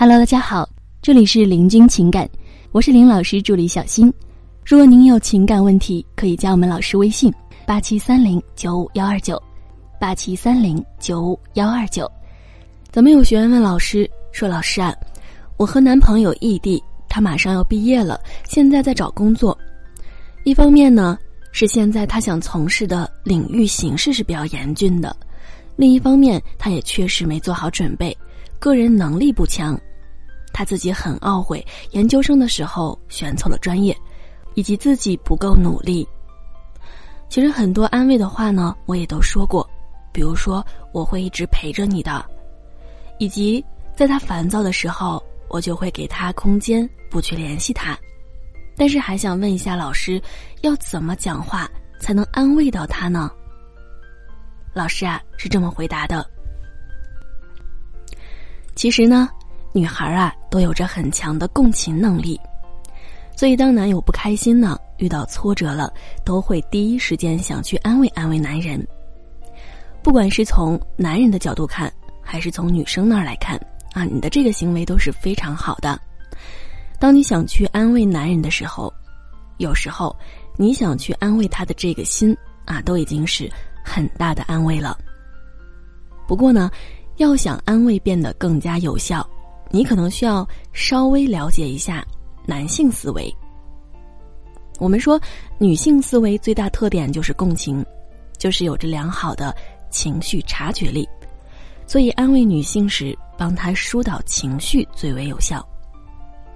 Hello，大家好，这里是林君情感，我是林老师助理小新。如果您有情感问题，可以加我们老师微信：八七三零九五幺二九，八七三零九五幺二九。咱们有学员问老师说：“老师啊，我和男朋友异地，他马上要毕业了，现在在找工作。一方面呢，是现在他想从事的领域形势是比较严峻的；另一方面，他也确实没做好准备，个人能力不强。”他自己很懊悔，研究生的时候选错了专业，以及自己不够努力。其实很多安慰的话呢，我也都说过，比如说我会一直陪着你的，以及在他烦躁的时候，我就会给他空间，不去联系他。但是还想问一下老师，要怎么讲话才能安慰到他呢？老师啊是这么回答的。其实呢。女孩啊，都有着很强的共情能力，所以当男友不开心呢，遇到挫折了，都会第一时间想去安慰安慰男人。不管是从男人的角度看，还是从女生那儿来看，啊，你的这个行为都是非常好的。当你想去安慰男人的时候，有时候你想去安慰他的这个心啊，都已经是很大的安慰了。不过呢，要想安慰变得更加有效。你可能需要稍微了解一下男性思维。我们说，女性思维最大特点就是共情，就是有着良好的情绪察觉力，所以安慰女性时，帮她疏导情绪最为有效。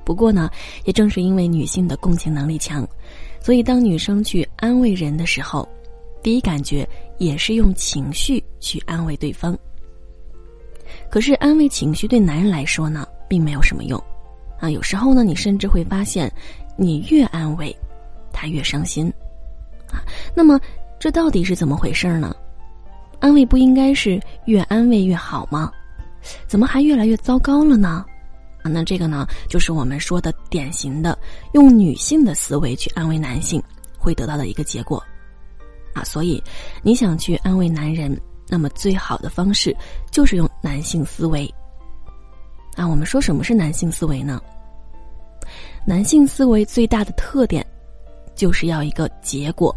不过呢，也正是因为女性的共情能力强，所以当女生去安慰人的时候，第一感觉也是用情绪去安慰对方。可是安慰情绪对男人来说呢，并没有什么用，啊，有时候呢，你甚至会发现，你越安慰，他越伤心，啊，那么这到底是怎么回事呢？安慰不应该是越安慰越好吗？怎么还越来越糟糕了呢？啊，那这个呢，就是我们说的典型的用女性的思维去安慰男性会得到的一个结果，啊，所以你想去安慰男人。那么最好的方式就是用男性思维。啊，我们说什么是男性思维呢？男性思维最大的特点，就是要一个结果，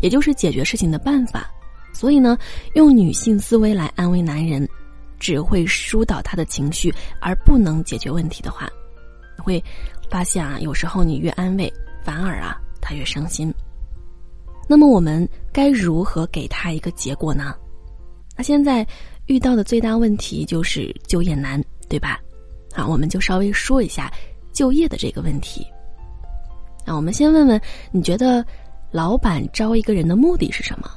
也就是解决事情的办法。所以呢，用女性思维来安慰男人，只会疏导他的情绪，而不能解决问题的话，会发现啊，有时候你越安慰，反而啊他越伤心。那么我们该如何给他一个结果呢？他现在遇到的最大问题就是就业难，对吧？好，我们就稍微说一下就业的这个问题。那我们先问问，你觉得老板招一个人的目的是什么？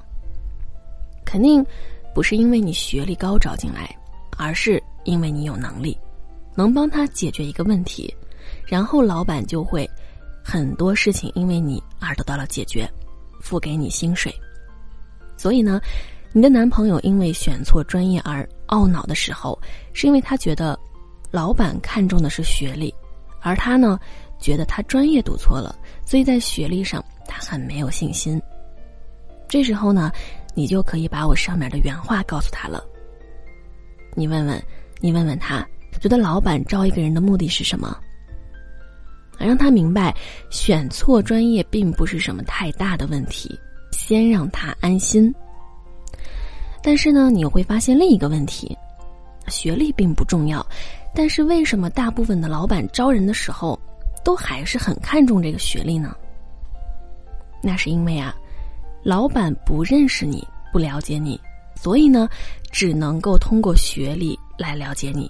肯定不是因为你学历高招进来，而是因为你有能力，能帮他解决一个问题，然后老板就会很多事情因为你而得到了解决，付给你薪水。所以呢？你的男朋友因为选错专业而懊恼的时候，是因为他觉得，老板看重的是学历，而他呢，觉得他专业读错了，所以在学历上他很没有信心。这时候呢，你就可以把我上面的原话告诉他了。你问问，你问问他，觉得老板招一个人的目的是什么？让他明白，选错专业并不是什么太大的问题，先让他安心。但是呢，你会发现另一个问题：学历并不重要，但是为什么大部分的老板招人的时候，都还是很看重这个学历呢？那是因为啊，老板不认识你，不了解你，所以呢，只能够通过学历来了解你。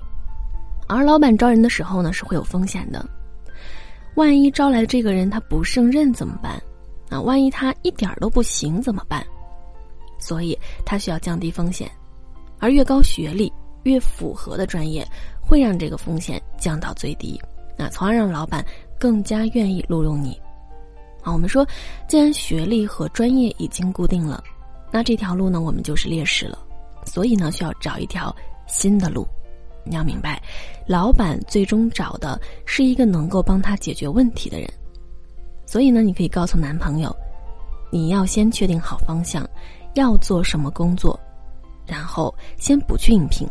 而老板招人的时候呢，是会有风险的，万一招来的这个人他不胜任怎么办？啊，万一他一点都不行怎么办？所以，他需要降低风险，而越高学历、越符合的专业，会让这个风险降到最低，啊，从而让老板更加愿意录用你。啊，我们说，既然学历和专业已经固定了，那这条路呢，我们就是劣势了。所以呢，需要找一条新的路。你要明白，老板最终找的是一个能够帮他解决问题的人。所以呢，你可以告诉男朋友，你要先确定好方向。要做什么工作，然后先不去应聘，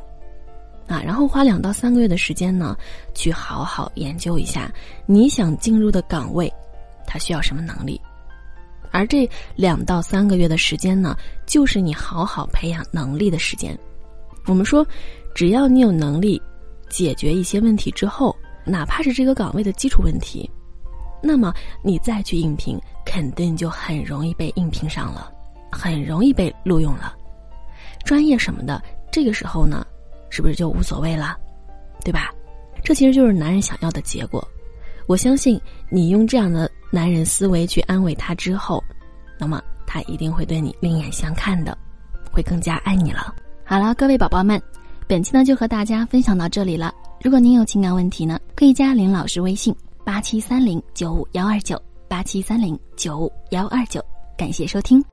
啊，然后花两到三个月的时间呢，去好好研究一下你想进入的岗位，它需要什么能力。而这两到三个月的时间呢，就是你好好培养能力的时间。我们说，只要你有能力解决一些问题之后，哪怕是这个岗位的基础问题，那么你再去应聘，肯定就很容易被应聘上了，很容易被录用了。专业什么的，这个时候呢，是不是就无所谓了，对吧？这其实就是男人想要的结果。我相信你用这样的男人思维去安慰他之后，那么他一定会对你另眼相看的，会更加爱你了。好了，各位宝宝们，本期呢就和大家分享到这里了。如果您有情感问题呢，可以加林老师微信八七三零九五幺二九八七三零九五幺二九。感谢收听。